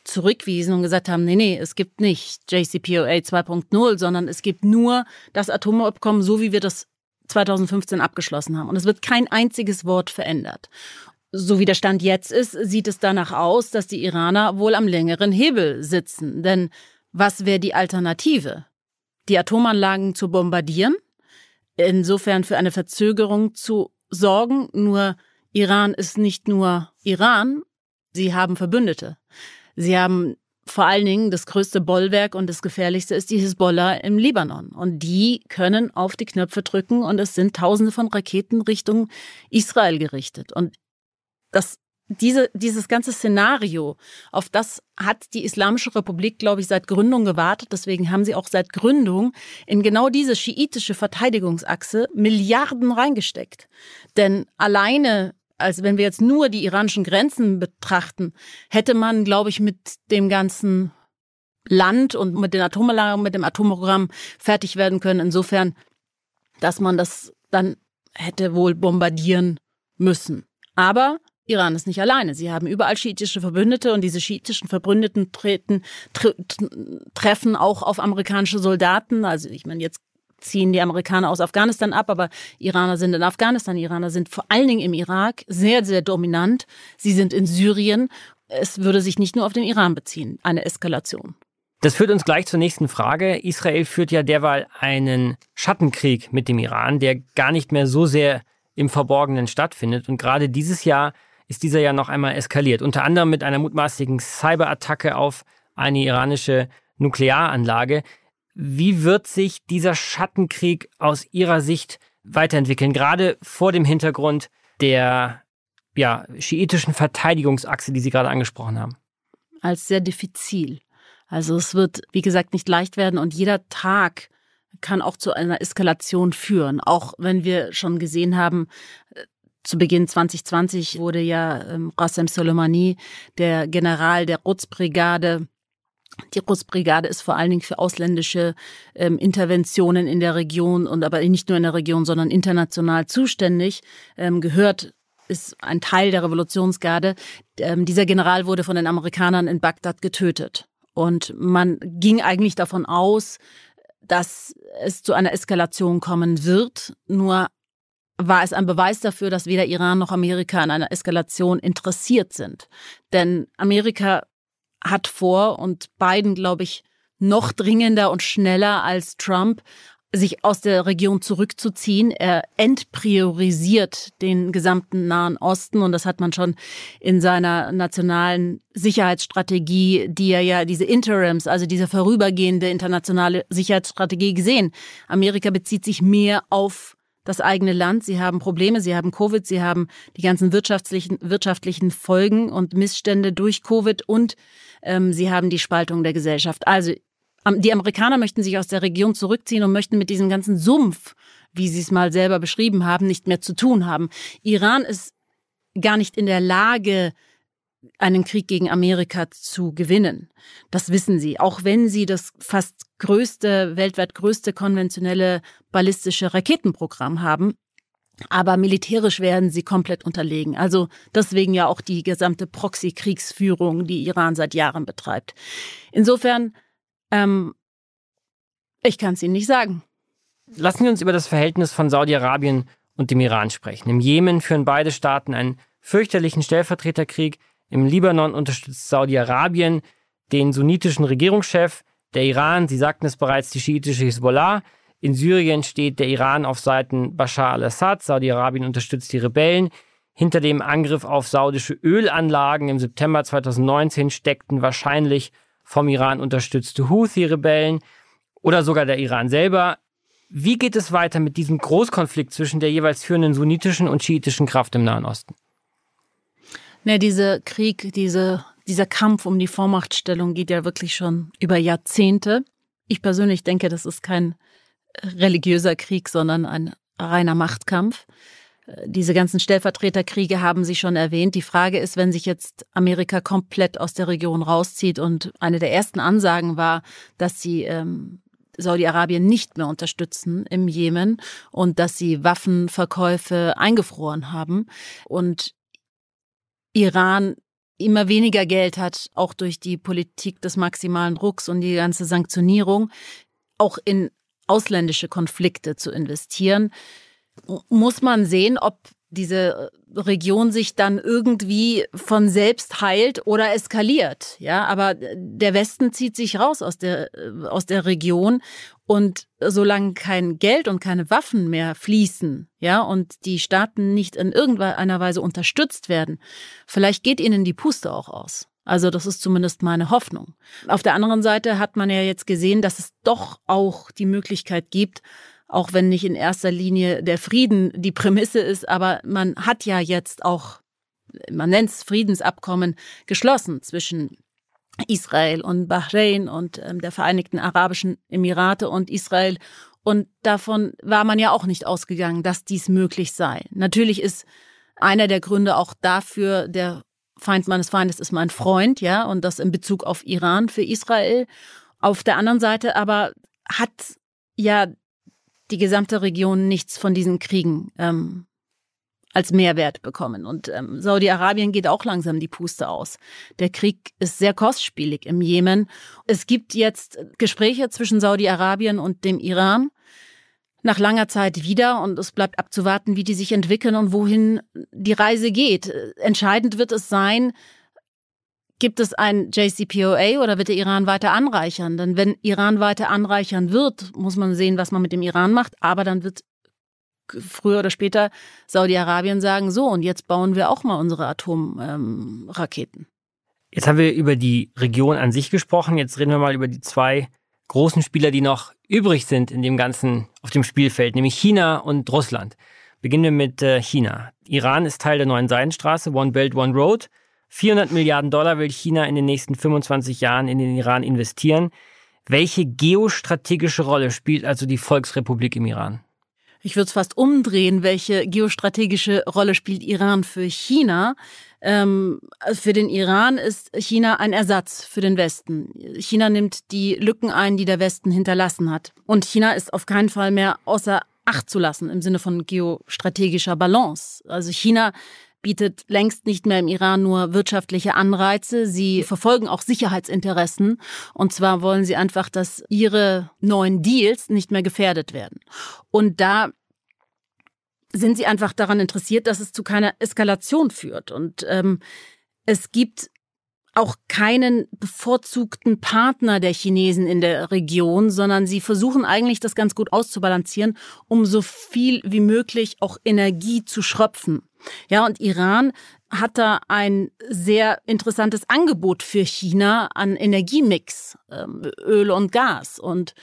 zurückwiesen und gesagt haben, nee, nee, es gibt nicht JCPOA 2.0, sondern es gibt nur das Atomabkommen, so wie wir das 2015 abgeschlossen haben. Und es wird kein einziges Wort verändert. So wie der Stand jetzt ist, sieht es danach aus, dass die Iraner wohl am längeren Hebel sitzen. Denn was wäre die Alternative? Die Atomanlagen zu bombardieren? Insofern für eine Verzögerung zu sorgen. Nur Iran ist nicht nur Iran, sie haben Verbündete. Sie haben vor allen Dingen das größte Bollwerk und das gefährlichste ist die Hisbollah im Libanon. Und die können auf die Knöpfe drücken und es sind Tausende von Raketen Richtung Israel gerichtet. Und das, diese, dieses ganze Szenario, auf das hat die Islamische Republik, glaube ich, seit Gründung gewartet. Deswegen haben sie auch seit Gründung in genau diese schiitische Verteidigungsachse Milliarden reingesteckt. Denn alleine also wenn wir jetzt nur die iranischen Grenzen betrachten, hätte man, glaube ich, mit dem ganzen Land und mit den Atomanlagen, mit dem Atomprogramm fertig werden können. Insofern, dass man das dann hätte wohl bombardieren müssen. Aber Iran ist nicht alleine. Sie haben überall schiitische Verbündete und diese schiitischen Verbündeten treten, tre treffen auch auf amerikanische Soldaten. Also ich meine, jetzt ziehen die Amerikaner aus Afghanistan ab, aber Iraner sind in Afghanistan, Iraner sind vor allen Dingen im Irak sehr, sehr dominant. Sie sind in Syrien. Es würde sich nicht nur auf den Iran beziehen, eine Eskalation. Das führt uns gleich zur nächsten Frage. Israel führt ja derweil einen Schattenkrieg mit dem Iran, der gar nicht mehr so sehr im Verborgenen stattfindet. Und gerade dieses Jahr ist dieser ja noch einmal eskaliert. Unter anderem mit einer mutmaßlichen Cyberattacke auf eine iranische Nuklearanlage. Wie wird sich dieser Schattenkrieg aus Ihrer Sicht weiterentwickeln, gerade vor dem Hintergrund der ja, schiitischen Verteidigungsachse, die Sie gerade angesprochen haben? Als sehr diffizil. Also es wird, wie gesagt, nicht leicht werden und jeder Tag kann auch zu einer Eskalation führen. Auch wenn wir schon gesehen haben, äh, zu Beginn 2020 wurde ja ähm, Qassem Soleimani, der General der Quds-Brigade, die Quds-Brigade ist vor allen Dingen für ausländische ähm, Interventionen in der Region und aber nicht nur in der Region, sondern international zuständig, ähm, gehört ist ein Teil der Revolutionsgarde. Ähm, dieser General wurde von den Amerikanern in Bagdad getötet. Und man ging eigentlich davon aus, dass es zu einer Eskalation kommen wird. Nur war es ein Beweis dafür, dass weder Iran noch Amerika an einer Eskalation interessiert sind. Denn Amerika hat vor und Biden, glaube ich, noch dringender und schneller als Trump sich aus der Region zurückzuziehen. Er entpriorisiert den gesamten Nahen Osten und das hat man schon in seiner nationalen Sicherheitsstrategie, die er ja diese Interims, also diese vorübergehende internationale Sicherheitsstrategie gesehen. Amerika bezieht sich mehr auf das eigene Land. Sie haben Probleme, sie haben Covid, sie haben die ganzen wirtschaftlichen, wirtschaftlichen Folgen und Missstände durch Covid und ähm, sie haben die Spaltung der Gesellschaft. Also die Amerikaner möchten sich aus der Region zurückziehen und möchten mit diesem ganzen Sumpf, wie sie es mal selber beschrieben haben, nicht mehr zu tun haben. Iran ist gar nicht in der Lage, einen Krieg gegen Amerika zu gewinnen. Das wissen sie. Auch wenn sie das fast größte, weltweit größte konventionelle ballistische Raketenprogramm haben. Aber militärisch werden sie komplett unterlegen. Also deswegen ja auch die gesamte Proxy-Kriegsführung, die Iran seit Jahren betreibt. Insofern ähm, ich kann es Ihnen nicht sagen. Lassen Sie uns über das Verhältnis von Saudi-Arabien und dem Iran sprechen. Im Jemen führen beide Staaten einen fürchterlichen Stellvertreterkrieg. Im Libanon unterstützt Saudi-Arabien den sunnitischen Regierungschef. Der Iran, Sie sagten es bereits, die schiitische Hisbollah. In Syrien steht der Iran auf Seiten Bashar al-Assad. Saudi-Arabien unterstützt die Rebellen. Hinter dem Angriff auf saudische Ölanlagen im September 2019 steckten wahrscheinlich vom Iran unterstützte Houthi-Rebellen oder sogar der Iran selber. Wie geht es weiter mit diesem Großkonflikt zwischen der jeweils führenden sunnitischen und schiitischen Kraft im Nahen Osten? Ne, dieser Krieg, diese, dieser Kampf um die Vormachtstellung geht ja wirklich schon über Jahrzehnte. Ich persönlich denke, das ist kein religiöser Krieg, sondern ein reiner Machtkampf. Diese ganzen Stellvertreterkriege haben Sie schon erwähnt. Die Frage ist, wenn sich jetzt Amerika komplett aus der Region rauszieht und eine der ersten Ansagen war, dass sie ähm, Saudi-Arabien nicht mehr unterstützen im Jemen und dass sie Waffenverkäufe eingefroren haben und Iran immer weniger Geld hat, auch durch die Politik des maximalen Drucks und die ganze Sanktionierung, auch in ausländische Konflikte zu investieren muss man sehen, ob diese Region sich dann irgendwie von selbst heilt oder eskaliert. Ja, aber der Westen zieht sich raus aus der, aus der Region und solange kein Geld und keine Waffen mehr fließen, ja, und die Staaten nicht in irgendeiner Weise unterstützt werden, vielleicht geht ihnen die Puste auch aus. Also das ist zumindest meine Hoffnung. Auf der anderen Seite hat man ja jetzt gesehen, dass es doch auch die Möglichkeit gibt, auch wenn nicht in erster Linie der Frieden die Prämisse ist, aber man hat ja jetzt auch, man nennt es Friedensabkommen, geschlossen zwischen Israel und Bahrain und ähm, der Vereinigten Arabischen Emirate und Israel. Und davon war man ja auch nicht ausgegangen, dass dies möglich sei. Natürlich ist einer der Gründe auch dafür, der Feind meines Feindes ist mein Freund, ja, und das in Bezug auf Iran für Israel. Auf der anderen Seite aber hat ja die gesamte Region nichts von diesen Kriegen ähm, als Mehrwert bekommen. Und ähm, Saudi-Arabien geht auch langsam die Puste aus. Der Krieg ist sehr kostspielig im Jemen. Es gibt jetzt Gespräche zwischen Saudi-Arabien und dem Iran nach langer Zeit wieder und es bleibt abzuwarten, wie die sich entwickeln und wohin die Reise geht. Entscheidend wird es sein, Gibt es ein JCPOA oder wird der Iran weiter anreichern? Denn wenn Iran weiter anreichern wird, muss man sehen, was man mit dem Iran macht. Aber dann wird früher oder später Saudi-Arabien sagen, so, und jetzt bauen wir auch mal unsere Atomraketen. Ähm, jetzt haben wir über die Region an sich gesprochen. Jetzt reden wir mal über die zwei großen Spieler, die noch übrig sind in dem ganzen, auf dem Spielfeld, nämlich China und Russland. Beginnen wir mit äh, China. Iran ist Teil der neuen Seidenstraße, One Belt, One Road. 400 Milliarden Dollar will China in den nächsten 25 Jahren in den Iran investieren. Welche geostrategische Rolle spielt also die Volksrepublik im Iran? Ich würde es fast umdrehen. Welche geostrategische Rolle spielt Iran für China? Ähm, für den Iran ist China ein Ersatz für den Westen. China nimmt die Lücken ein, die der Westen hinterlassen hat. Und China ist auf keinen Fall mehr außer Acht zu lassen im Sinne von geostrategischer Balance. Also China bietet längst nicht mehr im Iran nur wirtschaftliche Anreize. Sie verfolgen auch Sicherheitsinteressen. Und zwar wollen sie einfach, dass ihre neuen Deals nicht mehr gefährdet werden. Und da sind sie einfach daran interessiert, dass es zu keiner Eskalation führt. Und ähm, es gibt auch keinen bevorzugten Partner der Chinesen in der Region, sondern sie versuchen eigentlich das ganz gut auszubalancieren, um so viel wie möglich auch Energie zu schröpfen. Ja, und Iran hat da ein sehr interessantes Angebot für China an Energiemix, ähm, Öl und Gas. Und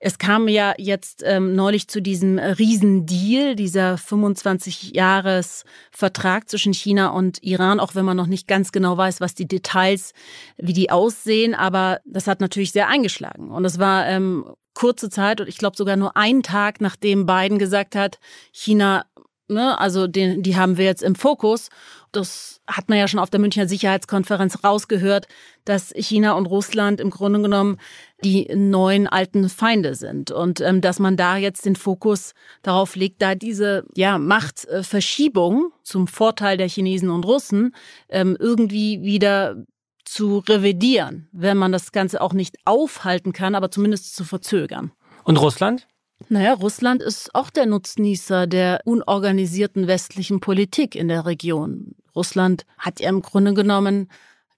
es kam ja jetzt ähm, neulich zu diesem Riesendeal, dieser 25-Jahres-Vertrag zwischen China und Iran, auch wenn man noch nicht ganz genau weiß, was die Details, wie die aussehen. Aber das hat natürlich sehr eingeschlagen. Und es war ähm, kurze Zeit und ich glaube sogar nur einen Tag, nachdem Biden gesagt hat, China Ne? Also den, die haben wir jetzt im Fokus. Das hat man ja schon auf der Münchner Sicherheitskonferenz rausgehört, dass China und Russland im Grunde genommen die neuen alten Feinde sind und ähm, dass man da jetzt den Fokus darauf legt, da diese ja Machtverschiebung zum Vorteil der Chinesen und Russen ähm, irgendwie wieder zu revidieren, wenn man das Ganze auch nicht aufhalten kann, aber zumindest zu verzögern. Und Russland? Naja, Russland ist auch der Nutznießer der unorganisierten westlichen Politik in der Region. Russland hat ja im Grunde genommen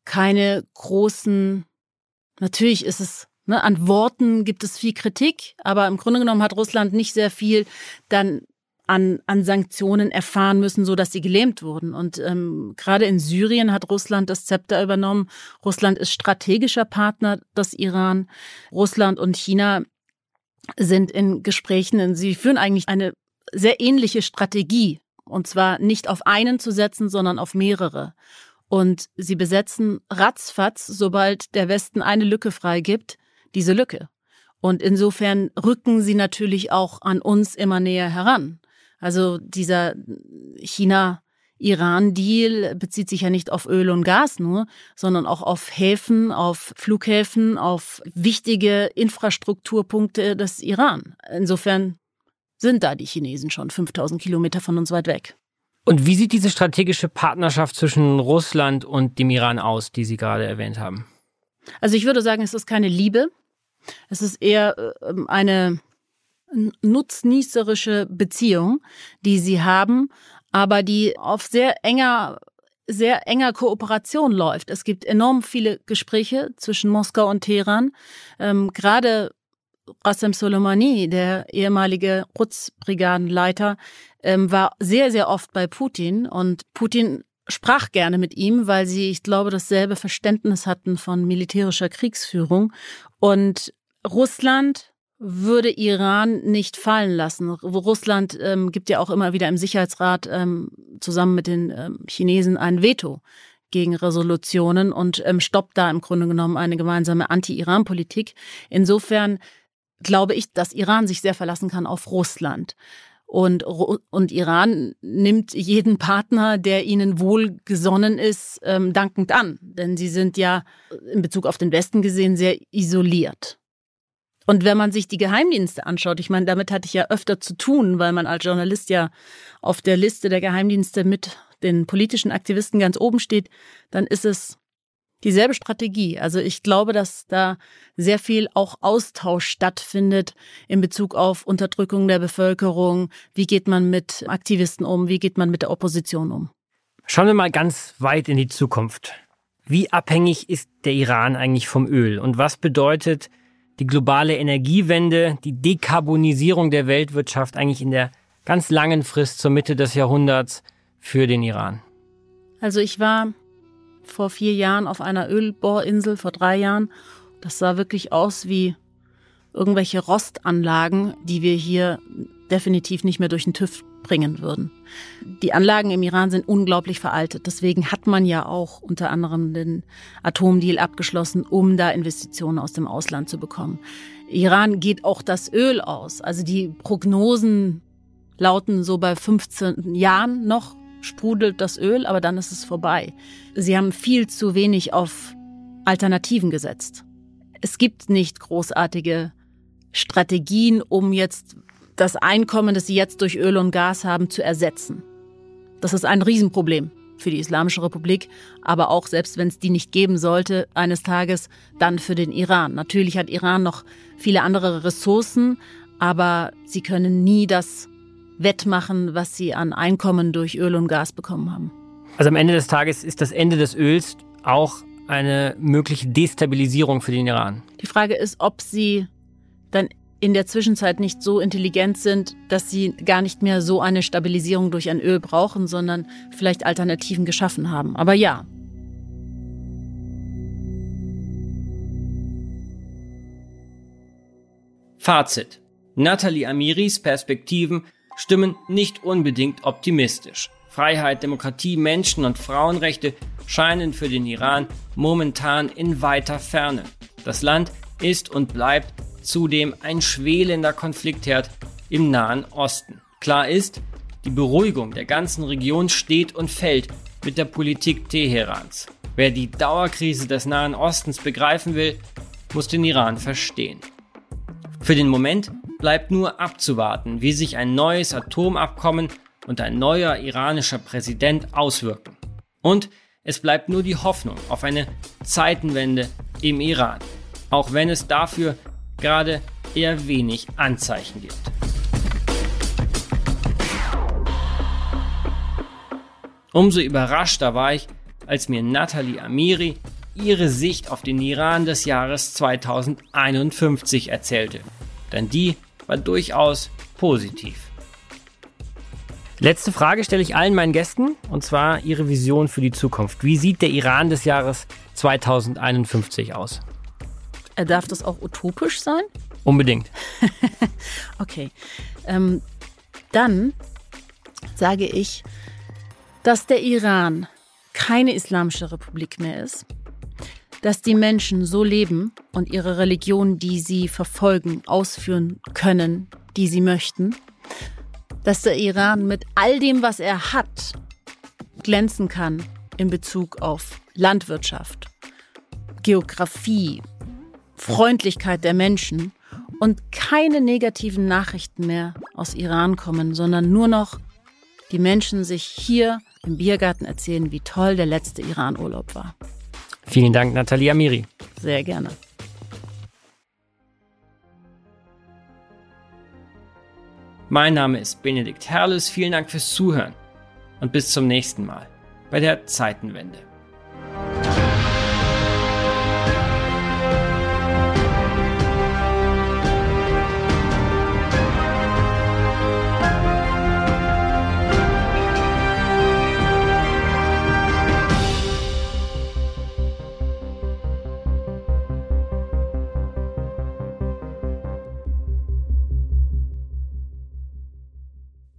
keine großen, natürlich ist es, ne, an Worten gibt es viel Kritik, aber im Grunde genommen hat Russland nicht sehr viel dann an, an Sanktionen erfahren müssen, so dass sie gelähmt wurden. Und ähm, gerade in Syrien hat Russland das Zepter übernommen. Russland ist strategischer Partner des Iran. Russland und China sind in Gesprächen, sie führen eigentlich eine sehr ähnliche Strategie. Und zwar nicht auf einen zu setzen, sondern auf mehrere. Und sie besetzen ratzfatz, sobald der Westen eine Lücke freigibt, diese Lücke. Und insofern rücken sie natürlich auch an uns immer näher heran. Also dieser China Iran-Deal bezieht sich ja nicht auf Öl und Gas nur, sondern auch auf Häfen, auf Flughäfen, auf wichtige Infrastrukturpunkte des Iran. Insofern sind da die Chinesen schon 5000 Kilometer von uns weit weg. Und wie sieht diese strategische Partnerschaft zwischen Russland und dem Iran aus, die Sie gerade erwähnt haben? Also ich würde sagen, es ist keine Liebe. Es ist eher äh, eine nutznießerische Beziehung, die sie haben, aber die auf sehr enger sehr enger Kooperation läuft. Es gibt enorm viele Gespräche zwischen Moskau und Teheran. Ähm, gerade Qasem Soleimani, der ehemalige Quds-Brigadenleiter, ähm, war sehr, sehr oft bei Putin und Putin sprach gerne mit ihm, weil sie, ich glaube, dasselbe Verständnis hatten von militärischer Kriegsführung. Und Russland würde Iran nicht fallen lassen. Russland ähm, gibt ja auch immer wieder im Sicherheitsrat ähm, zusammen mit den ähm, Chinesen ein Veto gegen Resolutionen und ähm, stoppt da im Grunde genommen eine gemeinsame Anti-Iran-Politik. Insofern glaube ich, dass Iran sich sehr verlassen kann auf Russland. Und, und Iran nimmt jeden Partner, der ihnen wohlgesonnen ist, ähm, dankend an. Denn sie sind ja in Bezug auf den Westen gesehen sehr isoliert. Und wenn man sich die Geheimdienste anschaut, ich meine, damit hatte ich ja öfter zu tun, weil man als Journalist ja auf der Liste der Geheimdienste mit den politischen Aktivisten ganz oben steht, dann ist es dieselbe Strategie. Also ich glaube, dass da sehr viel auch Austausch stattfindet in Bezug auf Unterdrückung der Bevölkerung. Wie geht man mit Aktivisten um? Wie geht man mit der Opposition um? Schauen wir mal ganz weit in die Zukunft. Wie abhängig ist der Iran eigentlich vom Öl? Und was bedeutet die globale Energiewende, die Dekarbonisierung der Weltwirtschaft eigentlich in der ganz langen Frist zur Mitte des Jahrhunderts für den Iran? Also ich war vor vier Jahren auf einer Ölbohrinsel, vor drei Jahren. Das sah wirklich aus wie irgendwelche Rostanlagen, die wir hier definitiv nicht mehr durch den TÜV bringen würden. Die Anlagen im Iran sind unglaublich veraltet. Deswegen hat man ja auch unter anderem den Atomdeal abgeschlossen, um da Investitionen aus dem Ausland zu bekommen. Iran geht auch das Öl aus. Also die Prognosen lauten so bei 15 Jahren noch sprudelt das Öl, aber dann ist es vorbei. Sie haben viel zu wenig auf Alternativen gesetzt. Es gibt nicht großartige Strategien, um jetzt das Einkommen, das sie jetzt durch Öl und Gas haben, zu ersetzen. Das ist ein Riesenproblem für die Islamische Republik, aber auch selbst wenn es die nicht geben sollte, eines Tages dann für den Iran. Natürlich hat Iran noch viele andere Ressourcen, aber sie können nie das wettmachen, was sie an Einkommen durch Öl und Gas bekommen haben. Also am Ende des Tages ist das Ende des Öls auch eine mögliche Destabilisierung für den Iran. Die Frage ist, ob sie dann in der Zwischenzeit nicht so intelligent sind, dass sie gar nicht mehr so eine Stabilisierung durch ein Öl brauchen, sondern vielleicht Alternativen geschaffen haben. Aber ja. Fazit. Nathalie Amiris Perspektiven stimmen nicht unbedingt optimistisch. Freiheit, Demokratie, Menschen- und Frauenrechte scheinen für den Iran momentan in weiter Ferne. Das Land ist und bleibt zudem ein schwelender Konfliktherd im Nahen Osten. Klar ist, die Beruhigung der ganzen Region steht und fällt mit der Politik Teherans. Wer die Dauerkrise des Nahen Ostens begreifen will, muss den Iran verstehen. Für den Moment bleibt nur abzuwarten, wie sich ein neues Atomabkommen und ein neuer iranischer Präsident auswirken. Und es bleibt nur die Hoffnung auf eine Zeitenwende im Iran, auch wenn es dafür gerade eher wenig Anzeichen gibt. Umso überraschter war ich, als mir Nathalie Amiri ihre Sicht auf den Iran des Jahres 2051 erzählte. Denn die war durchaus positiv. Letzte Frage stelle ich allen meinen Gästen, und zwar ihre Vision für die Zukunft. Wie sieht der Iran des Jahres 2051 aus? Äh, darf das auch utopisch sein? Unbedingt. okay. Ähm, dann sage ich, dass der Iran keine islamische Republik mehr ist, dass die Menschen so leben und ihre Religion, die sie verfolgen, ausführen können, die sie möchten, dass der Iran mit all dem, was er hat, glänzen kann in Bezug auf Landwirtschaft, Geografie, Freundlichkeit der Menschen und keine negativen Nachrichten mehr aus Iran kommen, sondern nur noch die Menschen sich hier im Biergarten erzählen, wie toll der letzte Iran-Urlaub war. Vielen Dank, Nathalie Amiri. Sehr gerne. Mein Name ist Benedikt Herles. Vielen Dank fürs Zuhören und bis zum nächsten Mal bei der Zeitenwende.